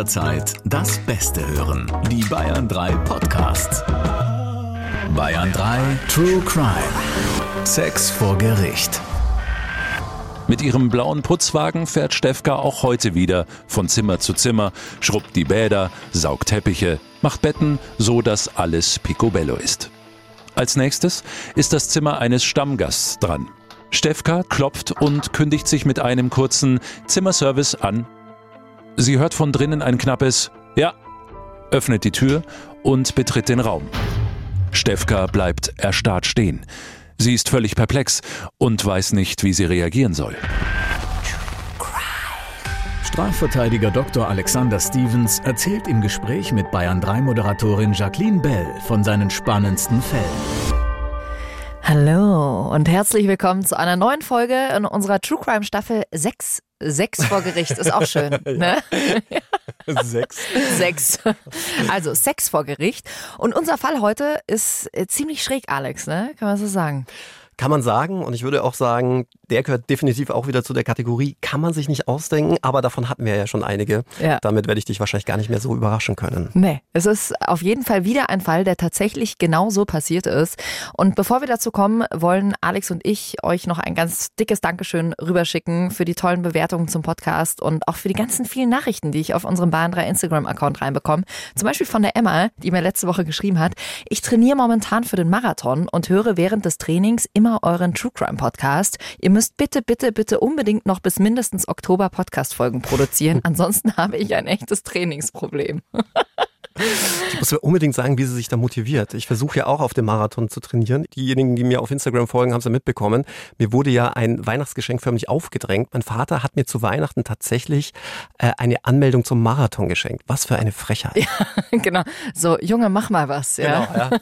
jederzeit das Beste hören. Die Bayern 3 Podcasts. Bayern 3 True Crime. Sex vor Gericht. Mit ihrem blauen Putzwagen fährt Stefka auch heute wieder von Zimmer zu Zimmer, schrubbt die Bäder, saugt Teppiche, macht Betten, so dass alles picobello ist. Als nächstes ist das Zimmer eines Stammgasts dran. Stefka klopft und kündigt sich mit einem kurzen Zimmerservice an. Sie hört von drinnen ein knappes Ja, öffnet die Tür und betritt den Raum. Stefka bleibt erstarrt stehen. Sie ist völlig perplex und weiß nicht, wie sie reagieren soll. Strafverteidiger Dr. Alexander Stevens erzählt im Gespräch mit Bayern 3 Moderatorin Jacqueline Bell von seinen spannendsten Fällen. Hallo und herzlich willkommen zu einer neuen Folge in unserer True Crime Staffel 6. 6 vor Gericht ist auch schön. ne? Sechs. Sechs. Also Sex vor Gericht. Und unser Fall heute ist ziemlich schräg, Alex, ne? Kann man so sagen. Kann man sagen. Und ich würde auch sagen, der gehört definitiv auch wieder zu der Kategorie, kann man sich nicht ausdenken, aber davon hatten wir ja schon einige. Ja. Damit werde ich dich wahrscheinlich gar nicht mehr so überraschen können. Nee, es ist auf jeden Fall wieder ein Fall, der tatsächlich genau so passiert ist. Und bevor wir dazu kommen, wollen Alex und ich euch noch ein ganz dickes Dankeschön rüberschicken für die tollen Bewertungen zum Podcast und auch für die ganzen vielen Nachrichten, die ich auf unserem Bahn 3 Instagram-Account reinbekomme. Zum Beispiel von der Emma, die mir letzte Woche geschrieben hat, ich trainiere momentan für den Marathon und höre während des Trainings immer euren True Crime Podcast. Ihr müsst bitte, bitte, bitte unbedingt noch bis mindestens Oktober Podcast-Folgen produzieren. Ansonsten habe ich ein echtes Trainingsproblem. Ich muss mir unbedingt sagen, wie sie sich da motiviert. Ich versuche ja auch auf dem Marathon zu trainieren. Diejenigen, die mir auf Instagram folgen, haben es ja mitbekommen. Mir wurde ja ein Weihnachtsgeschenk förmlich aufgedrängt. Mein Vater hat mir zu Weihnachten tatsächlich äh, eine Anmeldung zum Marathon geschenkt. Was für eine Frechheit. Ja, genau. So, Junge, mach mal was. Ja. Genau, ja.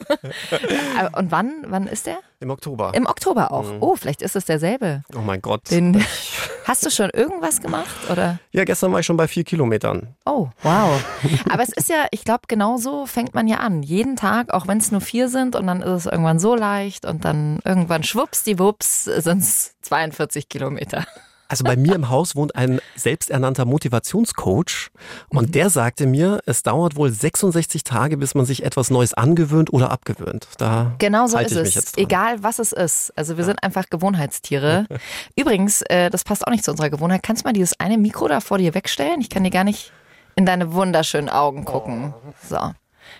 Äh, Und wann, wann ist der? Im Oktober. Im Oktober auch. Oh, vielleicht ist es derselbe. oh mein Gott. Den, hast du schon irgendwas gemacht? Oder? Ja, gestern war ich schon bei vier Kilometern. Oh, wow. Aber es ist ja, ich glaube, genau so fängt man ja an. Jeden Tag, auch wenn es nur vier sind und dann ist es irgendwann so leicht und dann irgendwann schwuppsdiwupps sind es 42 Kilometer. Also bei mir im Haus wohnt ein selbsternannter Motivationscoach und der sagte mir, es dauert wohl 66 Tage, bis man sich etwas Neues angewöhnt oder abgewöhnt. Da Genau so ist es. Egal was es ist. Also wir sind einfach Gewohnheitstiere. Übrigens, äh, das passt auch nicht zu unserer Gewohnheit. Kannst du mal dieses eine Mikro da vor dir wegstellen? Ich kann dir gar nicht in deine wunderschönen Augen gucken. So.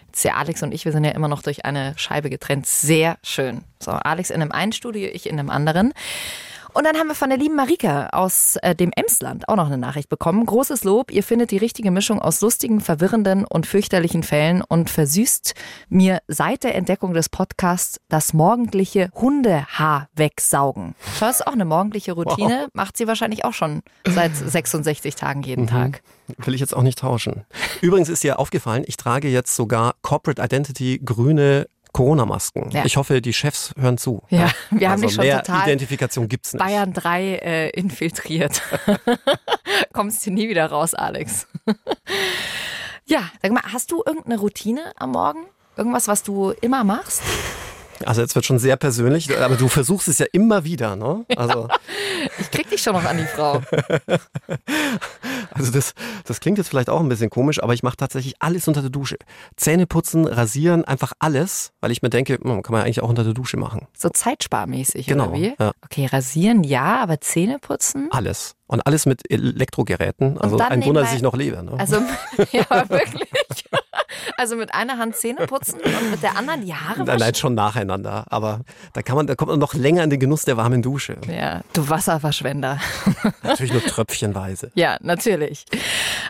Jetzt ja Alex und ich, wir sind ja immer noch durch eine Scheibe getrennt. Sehr schön. So, Alex in einem einen Studio, ich in einem anderen. Und dann haben wir von der lieben Marika aus äh, dem Emsland auch noch eine Nachricht bekommen. Großes Lob, ihr findet die richtige Mischung aus lustigen, verwirrenden und fürchterlichen Fällen und versüßt mir seit der Entdeckung des Podcasts das morgendliche Hundehaar wegsaugen. Das ist auch eine morgendliche Routine, macht sie wahrscheinlich auch schon seit 66 Tagen jeden Tag. Will ich jetzt auch nicht tauschen. Übrigens ist dir aufgefallen, ich trage jetzt sogar Corporate Identity grüne Corona-Masken. Ja. Ich hoffe, die Chefs hören zu. Ja, wir haben also dich schon mehr total Identifikation gibt's nicht. Bayern 3 äh, infiltriert. Kommst du nie wieder raus, Alex. ja, sag mal, hast du irgendeine Routine am Morgen? Irgendwas, was du immer machst? Also jetzt wird schon sehr persönlich, aber du versuchst es ja immer wieder, ne? Also, Ich krieg dich schon noch an die Frau. also das, das klingt jetzt vielleicht auch ein bisschen komisch, aber ich mache tatsächlich alles unter der Dusche. Zähne putzen, rasieren, einfach alles, weil ich mir denke, hm, kann man ja eigentlich auch unter der Dusche machen. So zeitsparmäßig, Genau, oder wie? ja. Okay, rasieren ja, aber Zähne putzen? Alles. Und alles mit Elektrogeräten. Also ein Wunder, dass ich noch lebe. Ne? Also, ja, wirklich. Also mit einer Hand Zähne putzen und mit der anderen die Haare Nein, waschen? nein, schon nacheinander. Aber da kann man, da kommt man noch länger in den Genuss der warmen Dusche. Ja, du Wasserverschwender. Natürlich nur tröpfchenweise. Ja, natürlich.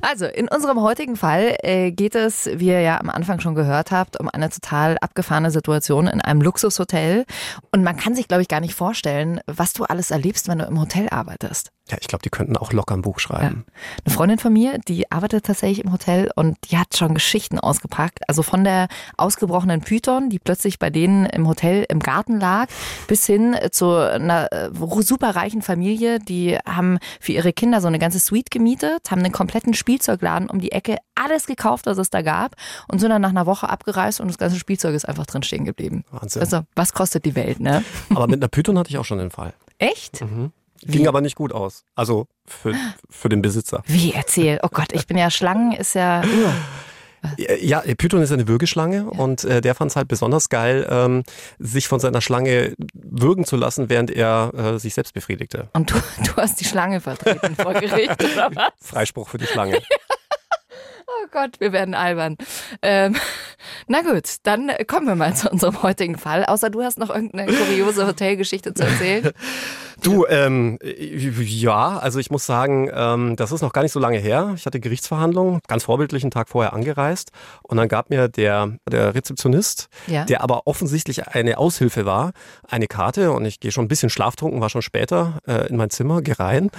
Also, in unserem heutigen Fall äh, geht es, wie ihr ja am Anfang schon gehört habt, um eine total abgefahrene Situation in einem Luxushotel. Und man kann sich, glaube ich, gar nicht vorstellen, was du alles erlebst, wenn du im Hotel arbeitest. Ja, ich glaube, die könnten auch locker ein Buch schreiben. Eine Freundin von mir, die arbeitet tatsächlich im Hotel und die hat schon Geschichten ausgepackt. Also von der ausgebrochenen Python, die plötzlich bei denen im Hotel im Garten lag, bis hin zu einer äh, superreichen Familie, die haben für ihre Kinder so eine ganze Suite gemietet, haben einen kompletten Spielzeugladen um die Ecke, alles gekauft, was es da gab und sind dann nach einer Woche abgereist und das ganze Spielzeug ist einfach drin stehen geblieben. Wahnsinn. Also, was kostet die Welt, ne? Aber mit einer Python hatte ich auch schon den Fall. Echt? Ging aber nicht gut aus. Also für, für den Besitzer. Wie erzähl? Oh Gott, ich bin ja Schlangen, ist ja. Ja, Python ist eine Würgeschlange ja. und äh, der fand es halt besonders geil, ähm, sich von seiner Schlange würgen zu lassen, während er äh, sich selbst befriedigte. Und du, du hast die Schlange vertreten vor Gericht, oder was? Freispruch für die Schlange. Oh Gott, wir werden albern. Ähm, na gut, dann kommen wir mal zu unserem heutigen Fall. Außer du hast noch irgendeine kuriose Hotelgeschichte zu erzählen. Du, ähm, ja, also ich muss sagen, ähm, das ist noch gar nicht so lange her. Ich hatte Gerichtsverhandlungen, ganz vorbildlich einen Tag vorher angereist. Und dann gab mir der, der Rezeptionist, ja. der aber offensichtlich eine Aushilfe war, eine Karte. Und ich gehe schon ein bisschen schlaftrunken, war schon später äh, in mein Zimmer, gehe rein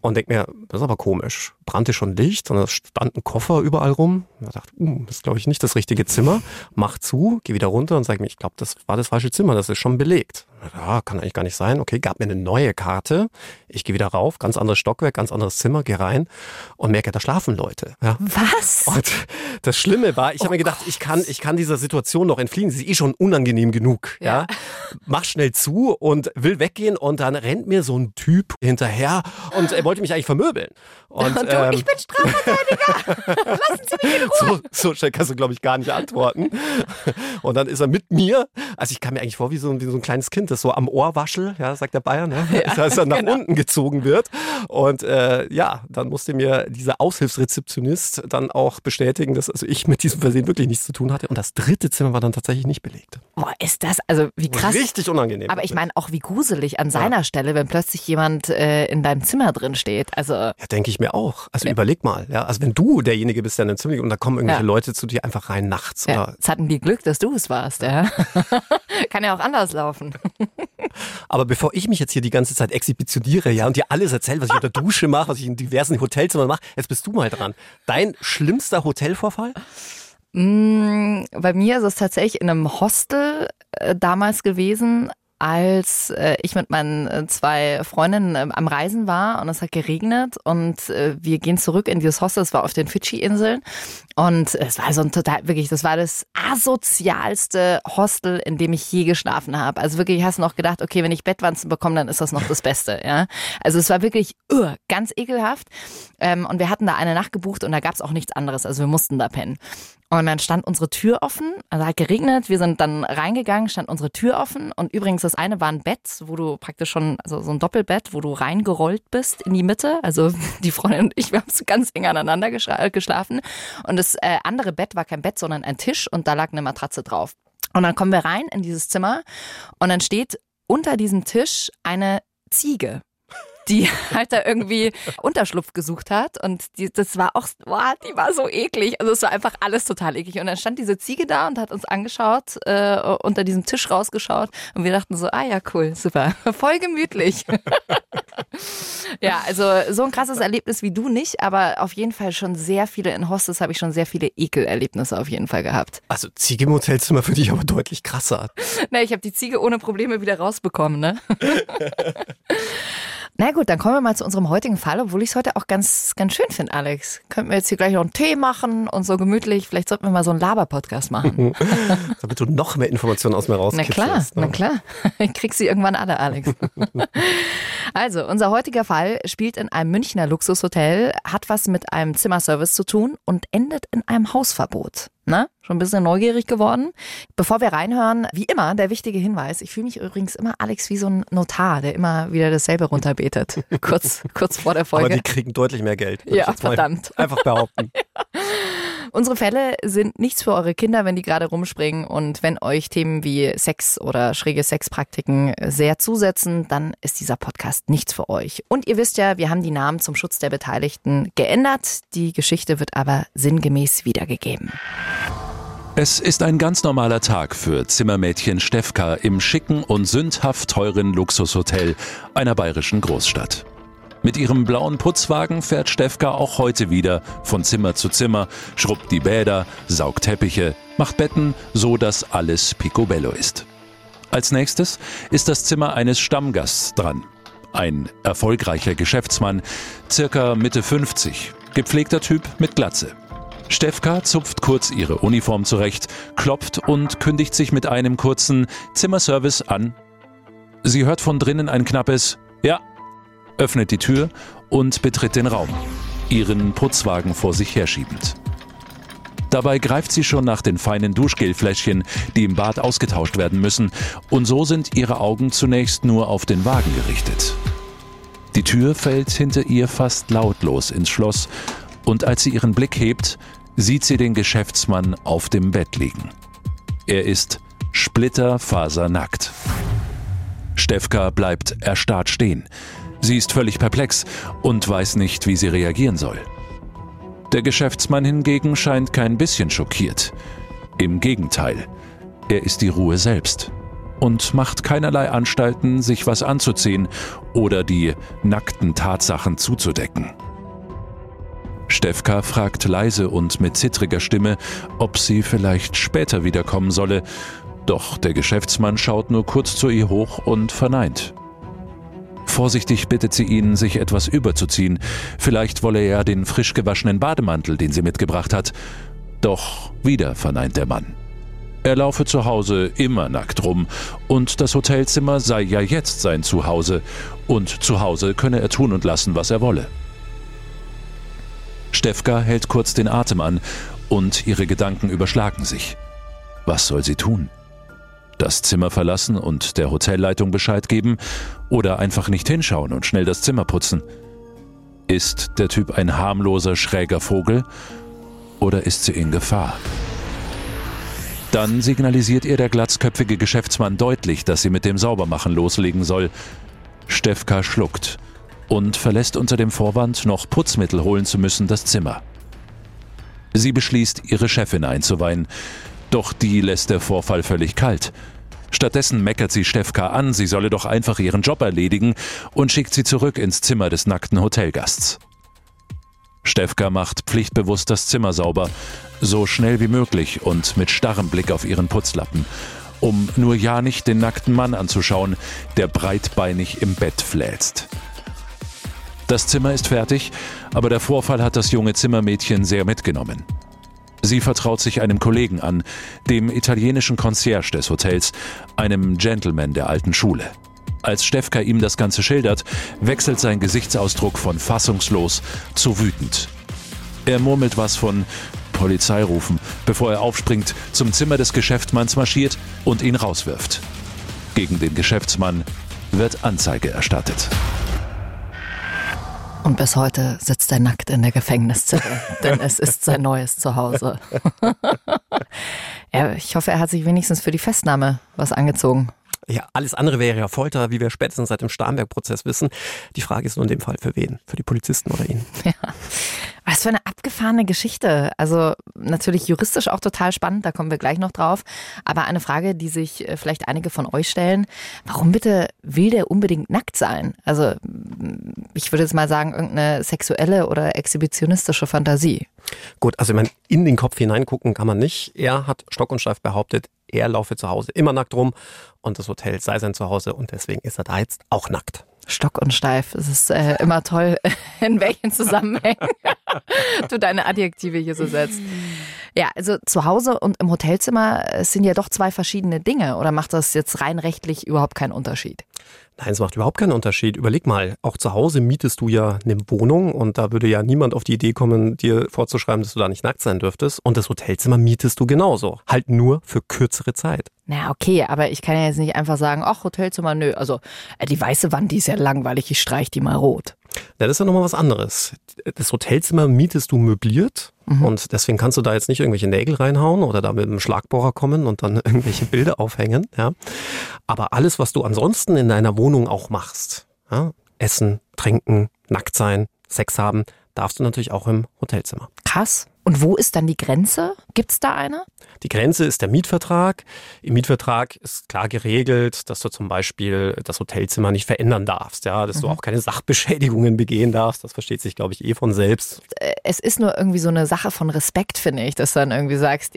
und denke mir, das ist aber komisch. Brannte schon Licht und es stand ein Koffer überall rum. Ich dachte, uh, das ist glaube ich nicht das richtige Zimmer. Mach zu, geh wieder runter und sage mir, ich glaube, das war das falsche Zimmer, das ist schon belegt. Ja, kann eigentlich gar nicht sein. Okay, gab mir eine neue Karte. Ich gehe wieder rauf, ganz anderes Stockwerk, ganz anderes Zimmer, gehe rein und merke, da schlafen Leute. Ja. Was? Und das Schlimme war, ich oh habe mir gedacht, ich kann, ich kann dieser Situation noch entfliehen. Sie ist eh schon unangenehm genug. Ja. ja. Mach schnell zu und will weggehen und dann rennt mir so ein Typ hinterher und er wollte mich eigentlich vermöbeln. Und, und du, ähm, ich bin Strafverteidiger. Lassen Sie mich in. So, so schnell kannst du, glaube ich, gar nicht antworten. Und dann ist er mit mir. Also ich kam mir eigentlich vor wie so, wie so ein kleines Kind, das so am Ohr waschel, ja, sagt der Bayern, ne? ja, dass er nach genau. unten gezogen wird. Und äh, ja, dann musste mir dieser Aushilfsrezeptionist dann auch bestätigen, dass also ich mit diesem Versehen wirklich nichts zu tun hatte. Und das dritte Zimmer war dann tatsächlich nicht belegt. Boah, ist das, also wie krass. Richtig unangenehm. Aber ich meine auch wie gruselig an seiner ja. Stelle, wenn plötzlich jemand äh, in deinem Zimmer drin steht. Also ja, denke ich mir auch. Also ja. überleg mal, ja, also wenn du derjenige bist, der in einem Zimmer und da kommen irgendwelche Leute zu dir einfach rein nachts. Ja. Oder Jetzt hatten die Glück, dass du es warst, ja. Kann ja auch anders laufen. Aber bevor ich mich jetzt hier die ganze Zeit exhibitioniere, ja, und dir alles erzähle, was ich unter Dusche mache, was ich in diversen Hotelzimmern mache, jetzt bist du mal dran. Dein schlimmster Hotelvorfall? Mm, bei mir ist es tatsächlich in einem Hostel äh, damals gewesen, als äh, ich mit meinen äh, zwei Freundinnen äh, am Reisen war und es hat geregnet und äh, wir gehen zurück in dieses Hostel, es war auf den Fidschi-Inseln und es war so ein total, wirklich, das war das asozialste Hostel, in dem ich je geschlafen habe. Also wirklich, hast du noch gedacht, okay, wenn ich Bettwanzen bekomme, dann ist das noch das Beste, ja. Also es war wirklich uh, ganz ekelhaft ähm, und wir hatten da eine Nacht gebucht und da gab es auch nichts anderes, also wir mussten da pennen. Und dann stand unsere Tür offen, also hat geregnet, wir sind dann reingegangen, stand unsere Tür offen und übrigens das eine war ein Bett, wo du praktisch schon, also so ein Doppelbett, wo du reingerollt bist in die Mitte, also die Freundin und ich, wir haben so ganz eng aneinander geschlafen. Und das äh, andere Bett war kein Bett, sondern ein Tisch und da lag eine Matratze drauf. Und dann kommen wir rein in dieses Zimmer und dann steht unter diesem Tisch eine Ziege die halt da irgendwie Unterschlupf gesucht hat. Und die, das war auch, boah, die war so eklig. Also es war einfach alles total eklig. Und dann stand diese Ziege da und hat uns angeschaut, äh, unter diesem Tisch rausgeschaut. Und wir dachten so, ah ja, cool, super. Voll gemütlich. ja, also so ein krasses Erlebnis wie du nicht, aber auf jeden Fall schon sehr viele in Hostels habe ich schon sehr viele Ekelerlebnisse auf jeden Fall gehabt. Also Ziege im Hotelzimmer für dich aber deutlich krasser. Na, ich habe die Ziege ohne Probleme wieder rausbekommen, ne? Na gut, dann kommen wir mal zu unserem heutigen Fall, obwohl ich es heute auch ganz, ganz schön finde, Alex. Könnten wir jetzt hier gleich noch einen Tee machen und so gemütlich. Vielleicht sollten wir mal so einen Laber-Podcast machen. Damit du noch mehr Informationen aus mir rauskriegst. Na klar, na klar. Ich krieg sie irgendwann alle, Alex. also, unser heutiger Fall spielt in einem Münchner Luxushotel, hat was mit einem Zimmerservice zu tun und endet in einem Hausverbot. Na, schon ein bisschen neugierig geworden. Bevor wir reinhören, wie immer, der wichtige Hinweis. Ich fühle mich übrigens immer, Alex, wie so ein Notar, der immer wieder dasselbe runterbetet. kurz, kurz vor der Folge. Aber die kriegen deutlich mehr Geld. Ja, verdammt. Einfach behaupten. ja. Unsere Fälle sind nichts für eure Kinder, wenn die gerade rumspringen. Und wenn euch Themen wie Sex oder schräge Sexpraktiken sehr zusetzen, dann ist dieser Podcast nichts für euch. Und ihr wisst ja, wir haben die Namen zum Schutz der Beteiligten geändert. Die Geschichte wird aber sinngemäß wiedergegeben. Es ist ein ganz normaler Tag für Zimmermädchen Stefka im schicken und sündhaft teuren Luxushotel einer bayerischen Großstadt. Mit ihrem blauen Putzwagen fährt Stefka auch heute wieder von Zimmer zu Zimmer, schrubbt die Bäder, saugt Teppiche, macht Betten, so dass alles picobello ist. Als nächstes ist das Zimmer eines Stammgasts dran. Ein erfolgreicher Geschäftsmann, circa Mitte 50, gepflegter Typ mit Glatze. Stefka zupft kurz ihre Uniform zurecht, klopft und kündigt sich mit einem kurzen Zimmerservice an. Sie hört von drinnen ein knappes Ja, öffnet die Tür und betritt den Raum, ihren Putzwagen vor sich herschiebend. Dabei greift sie schon nach den feinen Duschgelfläschchen, die im Bad ausgetauscht werden müssen, und so sind ihre Augen zunächst nur auf den Wagen gerichtet. Die Tür fällt hinter ihr fast lautlos ins Schloss, und als sie ihren Blick hebt, sieht sie den Geschäftsmann auf dem Bett liegen. Er ist splitterfasernackt. Stefka bleibt erstarrt stehen. Sie ist völlig perplex und weiß nicht, wie sie reagieren soll. Der Geschäftsmann hingegen scheint kein bisschen schockiert. Im Gegenteil, er ist die Ruhe selbst und macht keinerlei Anstalten, sich was anzuziehen oder die nackten Tatsachen zuzudecken. Stefka fragt leise und mit zittriger Stimme, ob sie vielleicht später wiederkommen solle, doch der Geschäftsmann schaut nur kurz zu ihr hoch und verneint. Vorsichtig bittet sie ihn, sich etwas überzuziehen. Vielleicht wolle er den frisch gewaschenen Bademantel, den sie mitgebracht hat. Doch wieder verneint der Mann. Er laufe zu Hause immer nackt rum und das Hotelzimmer sei ja jetzt sein Zuhause und zu Hause könne er tun und lassen, was er wolle. Stefka hält kurz den Atem an und ihre Gedanken überschlagen sich. Was soll sie tun? Das Zimmer verlassen und der Hotelleitung Bescheid geben oder einfach nicht hinschauen und schnell das Zimmer putzen? Ist der Typ ein harmloser, schräger Vogel oder ist sie in Gefahr? Dann signalisiert ihr der glatzköpfige Geschäftsmann deutlich, dass sie mit dem Saubermachen loslegen soll. Stefka schluckt und verlässt unter dem Vorwand, noch Putzmittel holen zu müssen, das Zimmer. Sie beschließt, ihre Chefin einzuweihen, doch die lässt der Vorfall völlig kalt. Stattdessen meckert sie Stefka an, sie solle doch einfach ihren Job erledigen und schickt sie zurück ins Zimmer des nackten Hotelgasts. Stefka macht pflichtbewusst das Zimmer sauber, so schnell wie möglich und mit starrem Blick auf ihren Putzlappen, um nur ja nicht den nackten Mann anzuschauen, der breitbeinig im Bett fläzt. Das Zimmer ist fertig, aber der Vorfall hat das junge Zimmermädchen sehr mitgenommen. Sie vertraut sich einem Kollegen an, dem italienischen Concierge des Hotels, einem Gentleman der alten Schule. Als Stefka ihm das Ganze schildert, wechselt sein Gesichtsausdruck von fassungslos zu wütend. Er murmelt was von Polizei rufen, bevor er aufspringt, zum Zimmer des Geschäftsmanns marschiert und ihn rauswirft. Gegen den Geschäftsmann wird Anzeige erstattet. Und bis heute sitzt er nackt in der Gefängniszelle, denn es ist sein neues Zuhause. ja, ich hoffe, er hat sich wenigstens für die Festnahme was angezogen. Ja, alles andere wäre ja Folter, wie wir spätestens seit dem Starnberg-Prozess wissen. Die Frage ist nur in dem Fall für wen? Für die Polizisten oder ihn? Ja. Was für eine abgefahrene Geschichte. Also natürlich juristisch auch total spannend, da kommen wir gleich noch drauf. Aber eine Frage, die sich äh, vielleicht einige von euch stellen, warum bitte will der unbedingt nackt sein? Also ich würde jetzt mal sagen, irgendeine sexuelle oder exhibitionistische Fantasie. Gut, also ich meine, in den Kopf hineingucken kann man nicht. Er hat stock und steif behauptet, er laufe zu Hause immer nackt rum und das Hotel sei sein Zuhause und deswegen ist er da jetzt auch nackt. Stock und steif. Es ist äh, immer toll, in welchen Zusammenhängen du deine Adjektive hier so setzt. Ja, also zu Hause und im Hotelzimmer sind ja doch zwei verschiedene Dinge. Oder macht das jetzt rein rechtlich überhaupt keinen Unterschied? Nein, es macht überhaupt keinen Unterschied. Überleg mal, auch zu Hause mietest du ja eine Wohnung und da würde ja niemand auf die Idee kommen, dir vorzuschreiben, dass du da nicht nackt sein dürftest. Und das Hotelzimmer mietest du genauso. Halt nur für kürzere Zeit. Na, okay, aber ich kann ja jetzt nicht einfach sagen, ach, Hotelzimmer, nö. Also, äh, die weiße Wand, die ist ja langweilig, ich streich die mal rot. Ja, das ist ja nochmal was anderes. Das Hotelzimmer mietest du möbliert mhm. und deswegen kannst du da jetzt nicht irgendwelche Nägel reinhauen oder da mit einem Schlagbohrer kommen und dann irgendwelche Bilder aufhängen. Ja. Aber alles, was du ansonsten in deiner Wohnung auch machst, ja, essen, trinken, nackt sein, Sex haben, darfst du natürlich auch im Hotelzimmer. Krass. Und wo ist dann die Grenze? Gibt es da eine? Die Grenze ist der Mietvertrag. Im Mietvertrag ist klar geregelt, dass du zum Beispiel das Hotelzimmer nicht verändern darfst, ja, dass mhm. du auch keine Sachbeschädigungen begehen darfst. Das versteht sich, glaube ich, eh von selbst. Äh, es ist nur irgendwie so eine Sache von Respekt, finde ich, dass du dann irgendwie sagst,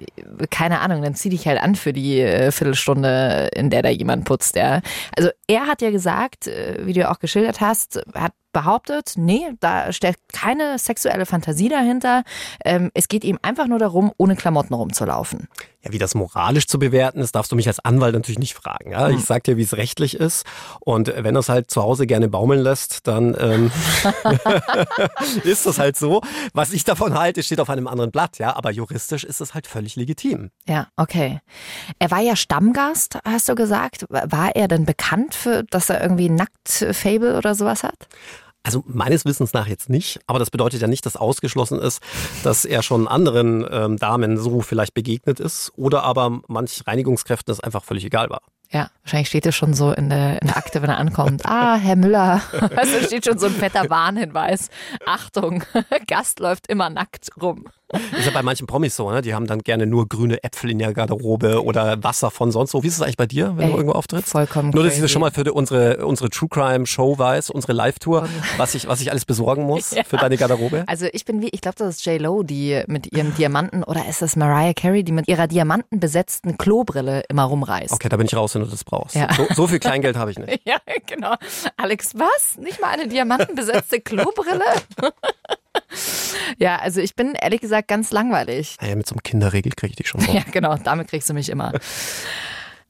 keine Ahnung, dann zieh dich halt an für die äh, Viertelstunde, in der da jemand putzt, ja. Also er hat ja gesagt, äh, wie du auch geschildert hast, hat behauptet, nee, da steckt keine sexuelle Fantasie dahinter. Ähm, es geht ihm einfach nur darum, ohne Klamotten rumzulaufen. Ja, wie das moralisch zu bewerten ist, darfst du mich als Anwalt natürlich nicht fragen. Ja? Ich hm. sag dir, wie es rechtlich ist. Und wenn er es halt zu Hause gerne baumeln lässt, dann ähm, ist das halt so. Was ich davon halte, steht auf einem anderen Blatt, ja. Aber juristisch ist es halt völlig legitim. Ja, okay. Er war ja Stammgast, hast du gesagt. War er denn bekannt für, dass er irgendwie Nackt-Fable oder sowas hat? Also meines Wissens nach jetzt nicht, aber das bedeutet ja nicht, dass ausgeschlossen ist, dass er schon anderen ähm, Damen so vielleicht begegnet ist oder aber manch Reinigungskräften es einfach völlig egal war. Ja, wahrscheinlich steht es schon so in der, in der Akte, wenn er ankommt. Ah, Herr Müller. Also steht schon so ein fetter Warnhinweis. Achtung, Gast läuft immer nackt rum. Ist ja bei manchen Promis so, ne? Die haben dann gerne nur grüne Äpfel in der Garderobe oder Wasser von sonst wo. Wie ist es eigentlich bei dir, wenn Ey, du irgendwo auftrittst? Vollkommen Nur, dass ich das schon mal für die, unsere, unsere True Crime Show weiß, unsere Live-Tour, was ich, was ich alles besorgen muss ja. für deine Garderobe. Also ich bin wie, ich glaube, das ist J-Lo, die mit ihrem Diamanten, oder ist das Mariah Carey, die mit ihrer diamantenbesetzten Klobrille immer rumreist. Okay, da bin ich raus, wenn du das brauchst. Ja. So, so viel Kleingeld habe ich nicht. ja, genau. Alex, was? Nicht mal eine diamantenbesetzte Klobrille? ja, also ich bin ehrlich gesagt ganz langweilig. Naja, mit so einem Kinderregel kriege ich dich schon so. Ja, genau, damit kriegst du mich immer.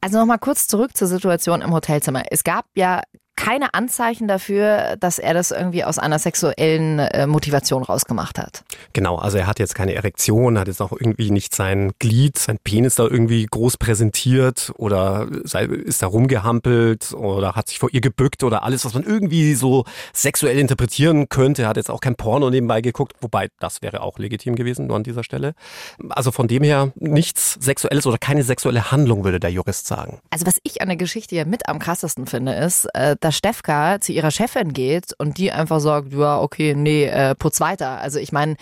Also nochmal kurz zurück zur Situation im Hotelzimmer. Es gab ja keine Anzeichen dafür, dass er das irgendwie aus einer sexuellen äh, Motivation rausgemacht hat. Genau, also er hat jetzt keine Erektion, hat jetzt auch irgendwie nicht sein Glied, sein Penis da irgendwie groß präsentiert oder sei, ist da rumgehampelt oder hat sich vor ihr gebückt oder alles, was man irgendwie so sexuell interpretieren könnte. Er hat jetzt auch kein Porno nebenbei geguckt, wobei das wäre auch legitim gewesen, nur an dieser Stelle. Also von dem her nichts Sexuelles oder keine sexuelle Handlung, würde der Jurist sagen. Also was ich an der Geschichte ja mit am krassesten finde, ist, äh, dass Stefka zu ihrer Chefin geht und die einfach sagt, ja, okay, nee, äh, putz weiter. Also ich meine,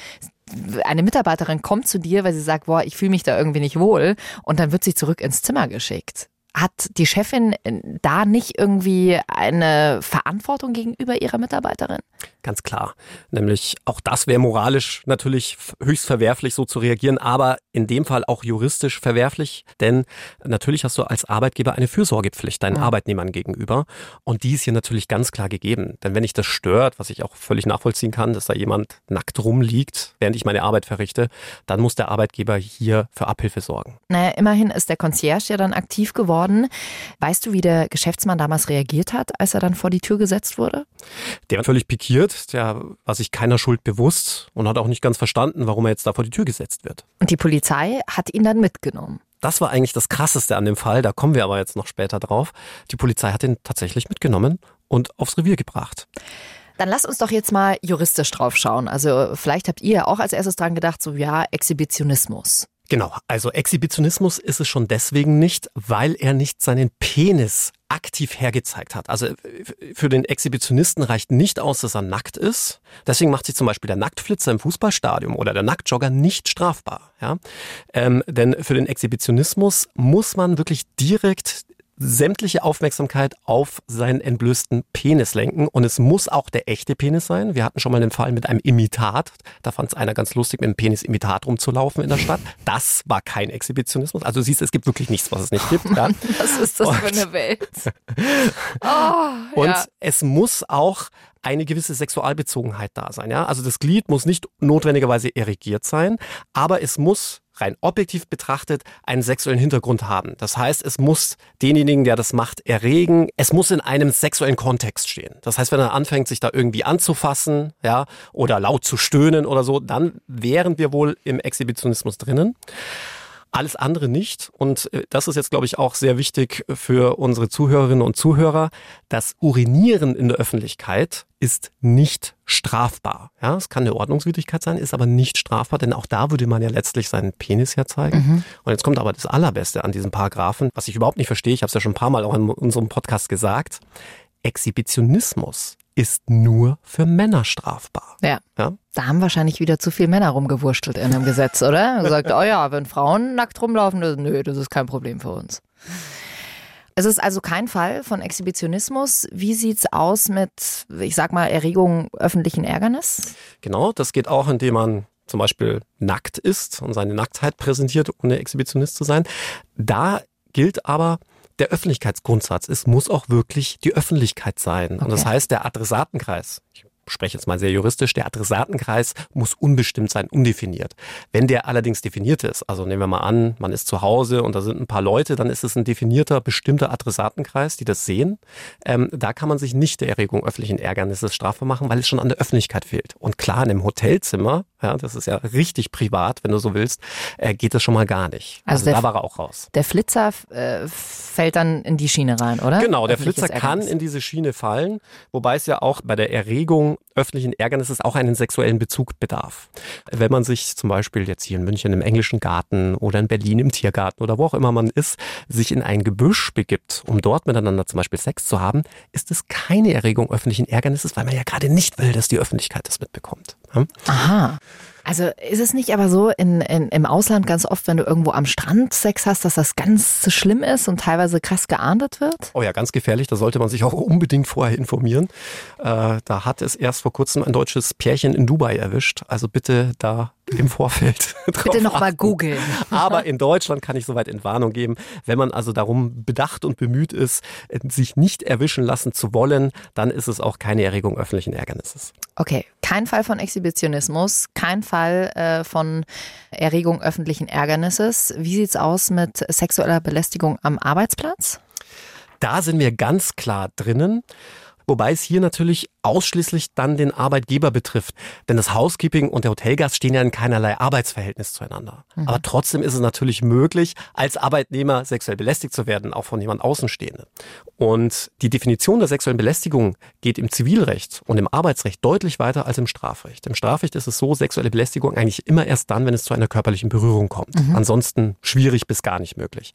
eine Mitarbeiterin kommt zu dir, weil sie sagt, boah, ich fühle mich da irgendwie nicht wohl und dann wird sie zurück ins Zimmer geschickt. Hat die Chefin äh, da nicht irgendwie eine Verantwortung gegenüber ihrer Mitarbeiterin? Ganz klar. Nämlich auch das wäre moralisch natürlich höchst verwerflich, so zu reagieren, aber in dem Fall auch juristisch verwerflich, denn natürlich hast du als Arbeitgeber eine Fürsorgepflicht deinen ja. Arbeitnehmern gegenüber und die ist hier natürlich ganz klar gegeben. Denn wenn dich das stört, was ich auch völlig nachvollziehen kann, dass da jemand nackt rumliegt, während ich meine Arbeit verrichte, dann muss der Arbeitgeber hier für Abhilfe sorgen. Naja, immerhin ist der Concierge ja dann aktiv geworden. Weißt du, wie der Geschäftsmann damals reagiert hat, als er dann vor die Tür gesetzt wurde? Der war völlig pikiert der war sich keiner Schuld bewusst und hat auch nicht ganz verstanden, warum er jetzt da vor die Tür gesetzt wird. Und die Polizei hat ihn dann mitgenommen. Das war eigentlich das Krasseste an dem Fall, da kommen wir aber jetzt noch später drauf. Die Polizei hat ihn tatsächlich mitgenommen und aufs Revier gebracht. Dann lass uns doch jetzt mal juristisch drauf schauen. Also vielleicht habt ihr auch als erstes dran gedacht, so ja, Exhibitionismus. Genau, also Exhibitionismus ist es schon deswegen nicht, weil er nicht seinen Penis aktiv hergezeigt hat. Also für den Exhibitionisten reicht nicht aus, dass er nackt ist. Deswegen macht sich zum Beispiel der Nacktflitzer im Fußballstadion oder der Nacktjogger nicht strafbar. Ja? Ähm, denn für den Exhibitionismus muss man wirklich direkt sämtliche Aufmerksamkeit auf seinen entblößten Penis lenken. Und es muss auch der echte Penis sein. Wir hatten schon mal den Fall mit einem Imitat. Da fand es einer ganz lustig, mit einem Penis-Imitat rumzulaufen in der Stadt. Das war kein Exhibitionismus. Also siehst, es gibt wirklich nichts, was es nicht gibt. Ja? Was ist das und, für eine Welt? Oh, und ja. es muss auch eine gewisse Sexualbezogenheit da sein. Ja? Also das Glied muss nicht notwendigerweise erigiert sein, aber es muss rein objektiv betrachtet einen sexuellen Hintergrund haben. Das heißt, es muss denjenigen, der das macht, erregen. Es muss in einem sexuellen Kontext stehen. Das heißt, wenn er anfängt, sich da irgendwie anzufassen, ja, oder laut zu stöhnen oder so, dann wären wir wohl im Exhibitionismus drinnen. Alles andere nicht. Und äh, das ist jetzt, glaube ich, auch sehr wichtig für unsere Zuhörerinnen und Zuhörer. Das Urinieren in der Öffentlichkeit ist nicht strafbar. Ja, es kann eine Ordnungswidrigkeit sein, ist aber nicht strafbar, denn auch da würde man ja letztlich seinen Penis herzeigen. Mhm. Und jetzt kommt aber das Allerbeste an diesem Paragraphen, was ich überhaupt nicht verstehe. Ich habe es ja schon ein paar Mal auch in unserem Podcast gesagt. Exhibitionismus ist nur für Männer strafbar. Ja. ja. Da haben wahrscheinlich wieder zu viele Männer rumgewurschtelt in dem Gesetz, oder? Gesagt, oh ja, wenn Frauen nackt rumlaufen, nö, das ist kein Problem für uns. Es ist also kein Fall von Exhibitionismus. Wie sieht es aus mit, ich sag mal, Erregung öffentlichen Ärgernis? Genau, das geht auch, indem man zum Beispiel nackt ist und seine Nacktheit präsentiert, ohne Exhibitionist zu sein. Da gilt aber, der Öffentlichkeitsgrundsatz. Es muss auch wirklich die Öffentlichkeit sein. Okay. Und das heißt, der Adressatenkreis, ich spreche jetzt mal sehr juristisch, der Adressatenkreis muss unbestimmt sein, undefiniert. Wenn der allerdings definiert ist, also nehmen wir mal an, man ist zu Hause und da sind ein paar Leute, dann ist es ein definierter, bestimmter Adressatenkreis, die das sehen. Ähm, da kann man sich nicht der Erregung öffentlichen Ärgernisses strafbar machen, weil es schon an der Öffentlichkeit fehlt. Und klar, in einem Hotelzimmer, ja, das ist ja richtig privat, wenn du so willst, äh, geht das schon mal gar nicht. Also Also, der- da war er auch raus. Der Flitzer äh, fällt dann in die Schiene rein, oder? Genau, der Flitzer kann in diese Schiene fallen, wobei es ja auch bei der Erregung öffentlichen Ärgernisses auch einen sexuellen Bezug bedarf. Wenn man sich zum Beispiel jetzt hier in München im englischen Garten oder in Berlin im Tiergarten oder wo auch immer man ist, sich in ein Gebüsch begibt, um dort miteinander zum Beispiel Sex zu haben, ist es keine Erregung öffentlichen Ärgernisses, weil man ja gerade nicht will, dass die Öffentlichkeit das mitbekommt. Ja? Aha. Also ist es nicht aber so in, in, im Ausland ganz oft, wenn du irgendwo am Strand Sex hast, dass das ganz schlimm ist und teilweise krass geahndet wird? Oh ja, ganz gefährlich. Da sollte man sich auch unbedingt vorher informieren. Äh, da hat es erst vor kurzem ein deutsches Pärchen in Dubai erwischt. Also bitte da im Vorfeld. Bitte nochmal googeln. Aber in Deutschland kann ich soweit Entwarnung geben. Wenn man also darum bedacht und bemüht ist, sich nicht erwischen lassen zu wollen, dann ist es auch keine Erregung öffentlichen Ärgernisses. Okay, kein Fall von Exhibitionismus, kein Fall äh, von Erregung öffentlichen Ärgernisses. Wie sieht's aus mit sexueller Belästigung am Arbeitsplatz? Da sind wir ganz klar drinnen. Wobei es hier natürlich ausschließlich dann den Arbeitgeber betrifft. Denn das Housekeeping und der Hotelgast stehen ja in keinerlei Arbeitsverhältnis zueinander. Aber trotzdem ist es natürlich möglich, als Arbeitnehmer sexuell belästigt zu werden, auch von jemand Außenstehenden. Und die Definition der sexuellen Belästigung geht im Zivilrecht und im Arbeitsrecht deutlich weiter als im Strafrecht. Im Strafrecht ist es so, sexuelle Belästigung eigentlich immer erst dann, wenn es zu einer körperlichen Berührung kommt. Ansonsten schwierig bis gar nicht möglich.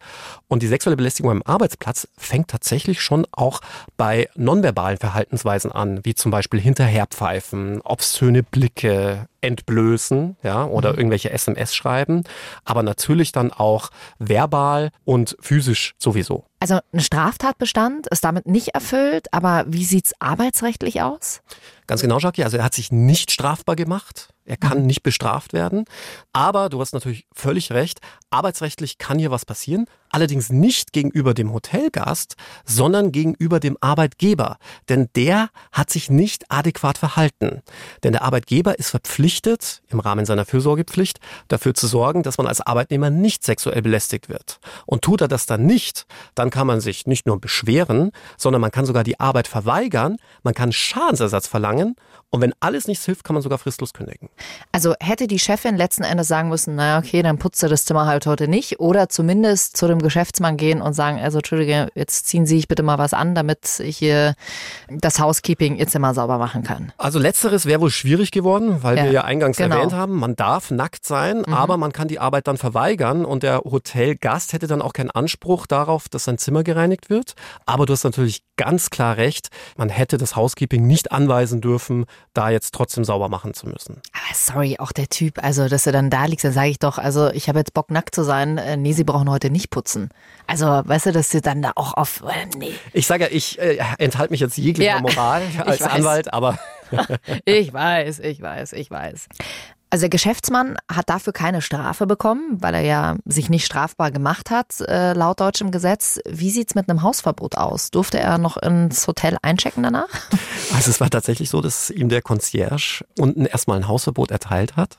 Und die sexuelle Belästigung am Arbeitsplatz fängt tatsächlich schon auch bei nonverbalen Verhaltensweisen an, wie zum Beispiel hinterherpfeifen, obszöne Blicke, entblößen, ja, oder irgendwelche SMS schreiben, aber natürlich dann auch verbal und physisch sowieso. Also ein Straftatbestand ist damit nicht erfüllt, aber wie sieht's arbeitsrechtlich aus? Ganz genau, Jackie. Also er hat sich nicht strafbar gemacht. Er kann nicht bestraft werden. Aber du hast natürlich völlig recht. Arbeitsrechtlich kann hier was passieren. Allerdings nicht gegenüber dem Hotelgast, sondern gegenüber dem Arbeitgeber. Denn der hat sich nicht adäquat verhalten. Denn der Arbeitgeber ist verpflichtet, im Rahmen seiner Fürsorgepflicht, dafür zu sorgen, dass man als Arbeitnehmer nicht sexuell belästigt wird. Und tut er das dann nicht, dann kann man sich nicht nur beschweren, sondern man kann sogar die Arbeit verweigern, man kann Schadensersatz verlangen und wenn alles nichts hilft, kann man sogar fristlos kündigen. Also hätte die Chefin letzten Endes sagen müssen, naja, okay, dann putzt er das Zimmer halt heute nicht. Oder zumindest zu dem Geschäftsmann gehen und sagen, also Entschuldige, jetzt ziehen Sie sich bitte mal was an, damit ich hier das Housekeeping Ihr Zimmer sauber machen kann. Also letzteres wäre wohl schwierig geworden, weil Ja, wir ja eingangs genau. erwähnt haben, man darf nackt sein, aber man kann die Arbeit dann verweigern und der Hotelgast hätte dann auch keinen Anspruch darauf, dass sein Zimmer gereinigt wird. Aber du hast natürlich ganz klar recht, man hätte das Housekeeping nicht anweisen dürfen, da jetzt trotzdem sauber machen zu müssen. Aber sorry, auch der Typ, also dass du dann da liegst, dann sage ich doch, also ich habe jetzt Bock nackt zu sein. Äh, nee, Sie brauchen heute nicht putzen. Also weißt du, dass du dann da auch auf, äh, nee. Ich sage ja, ich äh, enthalte mich jetzt jeglicher Ja, Moral als. Anwalt, aber Ich weiß, ich weiß, ich weiß. Also der Geschäftsmann hat dafür keine Strafe bekommen, weil er ja sich nicht strafbar gemacht hat, äh, laut deutschem Gesetz. Wie sieht's mit einem Hausverbot aus? Durfte er noch ins Hotel einchecken danach? Also es war tatsächlich so, dass ihm der Concierge unten erstmal ein Hausverbot erteilt hat.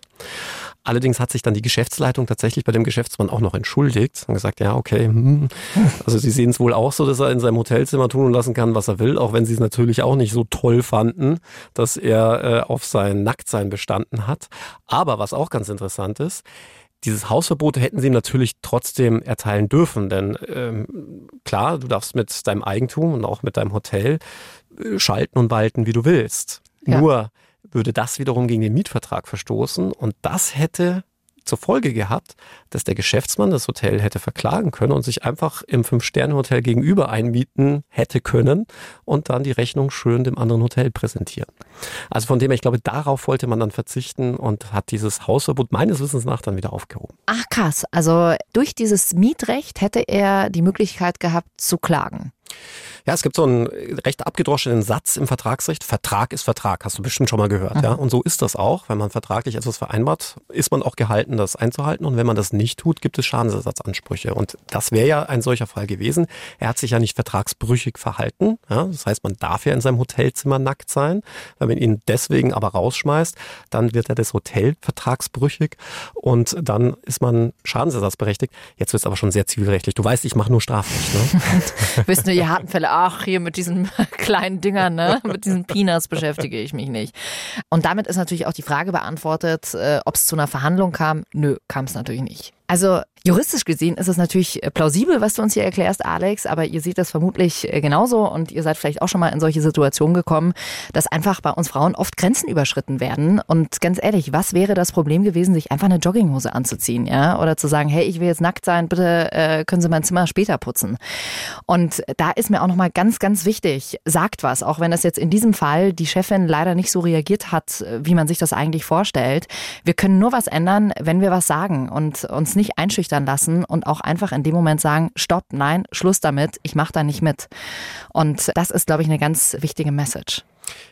Allerdings hat sich dann die Geschäftsleitung tatsächlich bei dem Geschäftsmann auch noch entschuldigt und gesagt, ja, okay, hm. also sie sehen es wohl auch so, dass er in seinem Hotelzimmer tun und lassen kann, was er will, auch wenn sie es natürlich auch nicht so toll fanden, dass er äh, auf sein Nacktsein bestanden hat. Aber was auch ganz interessant ist, dieses Hausverbot hätten sie ihm natürlich trotzdem erteilen dürfen, denn ähm, klar, du darfst mit deinem Eigentum und auch mit deinem Hotel äh, schalten und walten, wie du willst. Ja. Nur würde das wiederum gegen den Mietvertrag verstoßen und das hätte zur Folge gehabt, dass der Geschäftsmann das Hotel hätte verklagen können und sich einfach im Fünf-Sterne-Hotel gegenüber einmieten hätte können und dann die Rechnung schön dem anderen Hotel präsentieren. Also von dem her, ich glaube, darauf wollte man dann verzichten und hat dieses Hausverbot meines Wissens nach dann wieder aufgehoben. Ach krass, also durch dieses Mietrecht hätte er die Möglichkeit gehabt zu klagen. Ja, es gibt so einen recht abgedroschenen Satz im Vertragsrecht. Vertrag ist Vertrag, hast du bestimmt schon mal gehört. Mhm. Ja? Und so ist das auch. Wenn man vertraglich etwas vereinbart, ist man auch gehalten, das einzuhalten. Und wenn man das nicht tut, gibt es Schadensersatzansprüche. Und das wäre ja ein solcher Fall gewesen. Er hat sich ja nicht vertragsbrüchig verhalten. Ja? Das heißt, man darf ja in seinem Hotelzimmer nackt sein. Wenn man ihn deswegen aber rausschmeißt, dann wird er das Hotel vertragsbrüchig und dann ist man schadensersatzberechtigt. Jetzt wird es aber schon sehr zivilrechtlich. Du weißt, ich mache nur Strafrecht. Ne? Wissen wir, ihr Hartenfälle ach, hier mit diesen kleinen Dingern, ne? mit diesen Peanuts beschäftige ich mich nicht. Und damit ist natürlich auch die Frage beantwortet, äh, ob es zu einer Verhandlung kam. Nö, kam es natürlich nicht. Also juristisch gesehen ist es natürlich äh, plausibel, was du uns hier erklärst, Alex, aber ihr seht das vermutlich äh, genauso und ihr seid vielleicht auch schon mal in solche Situationen gekommen, dass einfach bei uns Frauen oft Grenzen überschritten werden. Und ganz ehrlich, was wäre das Problem gewesen, sich einfach eine Jogginghose anzuziehen, ja? Oder zu sagen, hey, ich will jetzt nackt sein, bitte äh, können Sie mein Zimmer später putzen. Und da ist mir auch nochmal ganz, ganz wichtig, sagt was, auch wenn das jetzt in diesem Fall die Chefin leider nicht so reagiert hat, wie man sich das eigentlich vorstellt. Wir können nur was ändern, wenn wir was sagen und uns nicht einschüchtern lassen und auch einfach in dem Moment sagen, stopp, nein, Schluss damit, ich mache da nicht mit. Und das ist, glaube ich, eine ganz wichtige Message.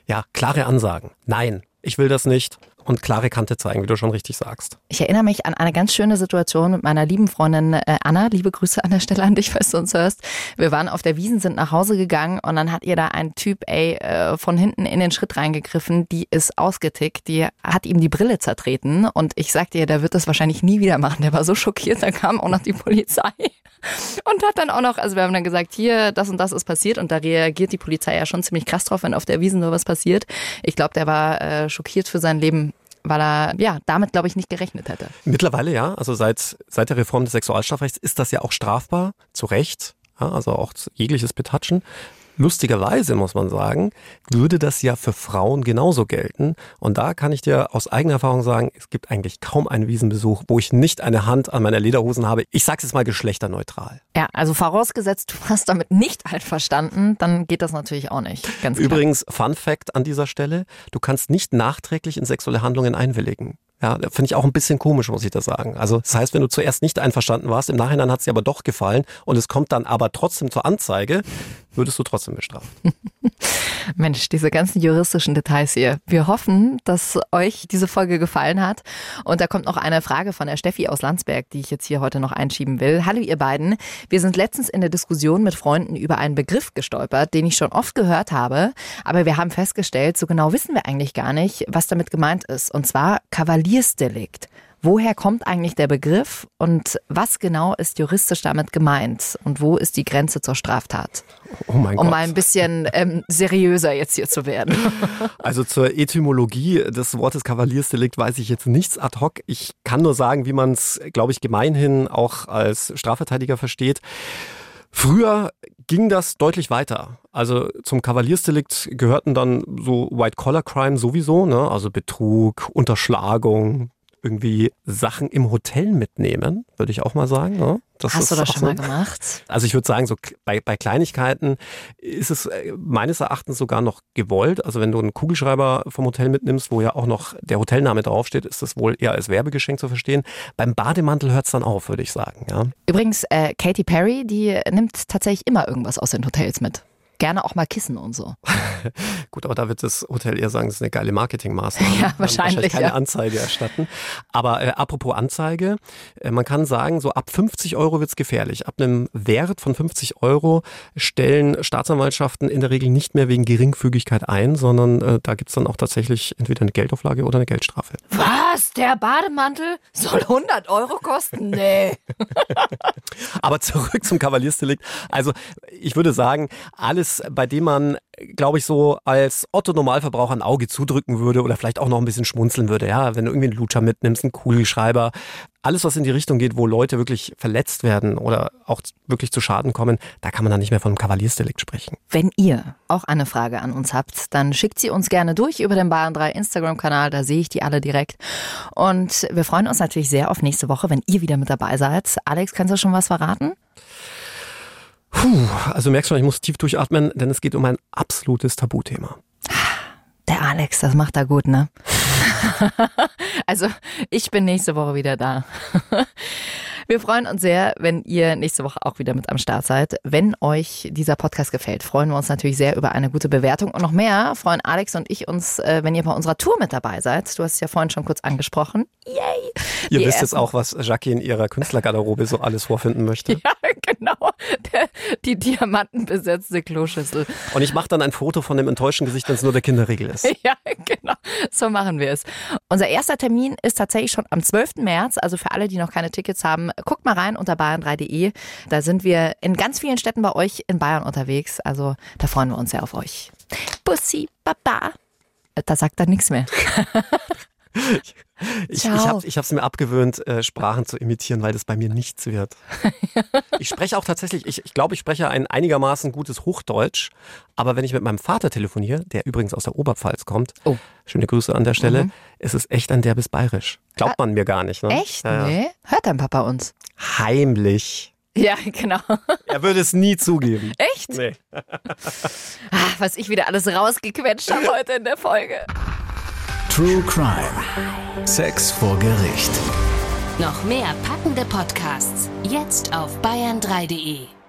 Ja, klare Ansagen. Nein, ich will das nicht und klare Kante zeigen, wie du schon richtig sagst. Ich erinnere mich an eine ganz schöne Situation mit meiner lieben Freundin äh, Anna. Liebe Grüße an der Stelle an dich, falls du uns hörst. Wir waren auf der Wiesen, sind nach Hause gegangen und dann hat ihr da ein Typ, ey, äh, von hinten in den Schritt reingegriffen. Die ist ausgetickt. Die hat ihm die Brille zertreten und ich sagte ihr, der wird das wahrscheinlich nie wieder machen. Der war so schockiert, da kam auch noch die Polizei. Und hat dann auch noch, also wir haben dann gesagt, hier, das und das ist passiert und da reagiert die Polizei ja schon ziemlich krass drauf, wenn auf der Wiesen nur was passiert. Ich glaube, der war äh, schockiert für sein Leben weil er ja damit, glaube ich, nicht gerechnet hätte. Mittlerweile ja, also seit, seit der Reform des Sexualstrafrechts ist das ja auch strafbar, zu Recht, ja, also auch jegliches Betatschen. Lustigerweise muss man sagen, würde das ja für Frauen genauso gelten. Und da kann ich dir aus eigener Erfahrung sagen, es gibt eigentlich kaum einen Wiesenbesuch, wo ich nicht eine Hand an meiner Lederhosen habe. Ich sag's jetzt mal geschlechterneutral. Ja, also vorausgesetzt, du hast damit nicht einverstanden, dann geht das natürlich auch nicht. Ganz Übrigens, Fun Fact an dieser Stelle, du kannst nicht nachträglich in sexuelle Handlungen einwilligen. Ja, finde ich auch ein bisschen komisch, muss ich das sagen. Also das heißt, wenn du zuerst nicht einverstanden warst, im Nachhinein hat es dir aber doch gefallen und es kommt dann aber trotzdem zur Anzeige, würdest du trotzdem bestraft. Mensch, diese ganzen juristischen Details hier. Wir hoffen, dass euch diese Folge gefallen hat. Und da kommt noch eine Frage von der Steffi aus Landsberg, die ich jetzt hier heute noch einschieben will. Hallo ihr beiden. Wir sind letztens in der Diskussion mit Freunden über einen Begriff gestolpert, den ich schon oft gehört habe. Aber wir haben festgestellt, so genau wissen wir eigentlich gar nicht, was damit gemeint ist. Und zwar Kavaliersdelikt. Woher kommt eigentlich der Begriff und was genau ist juristisch damit gemeint und wo ist die Grenze zur Straftat? Oh mein um Gott. mal ein bisschen ähm, seriöser jetzt hier zu werden. Also zur Etymologie des Wortes Kavaliersdelikt weiß ich jetzt nichts ad hoc. Ich kann nur sagen, wie man es, glaube ich, gemeinhin auch als Strafverteidiger versteht. Früher ging das deutlich weiter. Also zum Kavaliersdelikt gehörten dann so White-Collar-Crime sowieso, ne? also Betrug, Unterschlagung, irgendwie Sachen im Hotel mitnehmen, würde ich auch mal sagen. Ne? Das Hast du das schon so. mal gemacht? Also ich würde sagen, so bei, bei Kleinigkeiten ist es äh, meines Erachtens sogar noch gewollt. Also wenn du einen Kugelschreiber vom Hotel mitnimmst, wo ja auch noch der Hotelname draufsteht, ist das wohl eher als Werbegeschenk zu verstehen. Beim Bademantel hört es dann auf, würde ich sagen. Ja. Übrigens, äh, Katy Perry, die nimmt tatsächlich immer irgendwas aus den Hotels mit gerne auch mal Kissen und so. Gut, aber da wird das Hotel eher sagen, das ist eine geile Marketingmaßnahme. Ja, wahrscheinlich. wahrscheinlich keine ja. Anzeige erstatten. Aber äh, apropos Anzeige, äh, man kann sagen, so ab 50 Euro wird's gefährlich. Ab einem Wert von 50 Euro stellen Staatsanwaltschaften in der Regel nicht mehr wegen Geringfügigkeit ein, sondern äh, da gibt's dann auch tatsächlich entweder eine Geldauflage oder eine Geldstrafe. Was? Der Bademantel soll 100 Euro kosten? Nee. aber zurück zum Kavaliersdelikt. Also ich würde sagen, alles bei dem man, glaube ich, so als Otto-Normalverbraucher ein Auge zudrücken würde oder vielleicht auch noch ein bisschen schmunzeln würde. Ja, wenn du irgendwie einen Lutscher mitnimmst, einen Kugelschreiber, alles, was in die Richtung geht, wo Leute wirklich verletzt werden oder auch wirklich zu Schaden kommen, da kann man dann nicht mehr von einem Kavaliersdelikt sprechen. Wenn ihr auch eine Frage an uns habt, dann schickt sie uns gerne durch über den Bayern 3 Instagram-Kanal, da sehe ich die alle direkt. Und wir freuen uns natürlich sehr auf nächste Woche, wenn ihr wieder mit dabei seid. Alex, kannst du schon was verraten? Puh, also merkst du, ich muss tief durchatmen, denn es geht um ein absolutes Tabuthema. Der Alex, das macht er gut, ne? also, ich bin nächste Woche wieder da. Wir freuen uns sehr, wenn ihr nächste Woche auch wieder mit am Start seid. Wenn euch dieser Podcast gefällt, freuen wir uns natürlich sehr über eine gute Bewertung. Und noch mehr freuen Alex und ich uns, äh, wenn ihr bei unserer Tour mit dabei seid. Du hast es ja vorhin schon kurz angesprochen. Yay! Ihr Die wisst jetzt ersten- auch, was Jackie in ihrer Künstlergarderobe so alles vorfinden möchte. Ja, genau. Der, die diamantenbesetzte Kloschüssel. Und ich mache dann ein Foto von dem enttäuschten Gesicht, wenn es nur der Kinderriegel ist. Ja, genau. So machen wir es. Unser erster Termin ist tatsächlich schon am 12. März. Also für alle, die noch keine Tickets haben, guckt mal rein unter bayern3.de. Da sind wir in ganz vielen Städten bei euch in Bayern unterwegs. Also da freuen wir uns sehr auf euch. Bussi, Baba. Da sagt er nichts mehr. Ich, ich habe hab's mir abgewöhnt, äh, Sprachen zu imitieren, weil das bei mir nichts wird. Ich spreche auch tatsächlich, ich, ich glaube, ich spreche ein einigermaßen gutes Hochdeutsch, aber wenn ich mit meinem Vater telefoniere, der übrigens aus der Oberpfalz kommt, Oh. schöne Grüße an der Stelle, ist es echt ein derbes Bayerisch. Glaubt man mir gar nicht. Ne? Echt? Ja. Nee? Hört dein Papa uns? Heimlich. Ja, genau. Er würde es nie zugeben. Echt? Nee. Ah, was ich wieder alles rausgequetscht habe heute in der Folge. True Crime. Sex vor Gericht. Noch mehr packende Podcasts. Jetzt auf bayern3.de.